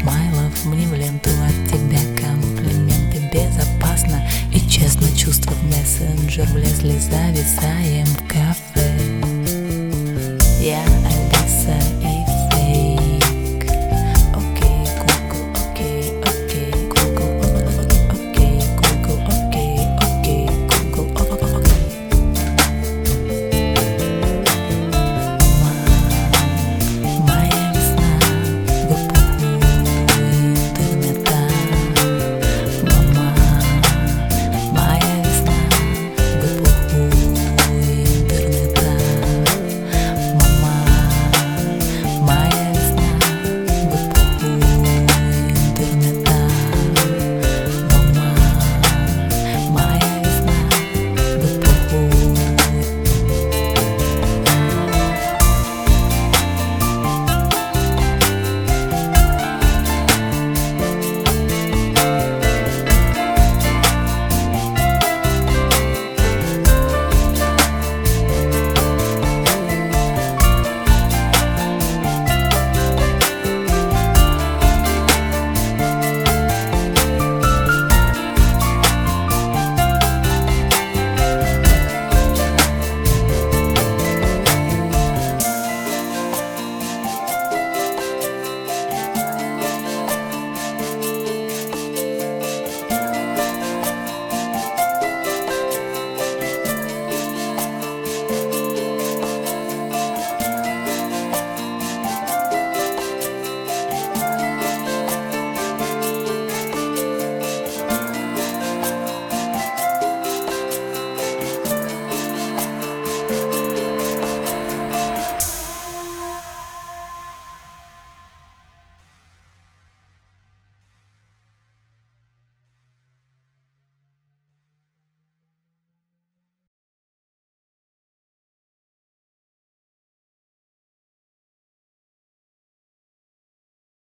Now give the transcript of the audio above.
смайлов. Мне в ленту от тебя комплименты безопасно и честно. Чувства в мессенджер влезли зависаем в кафе.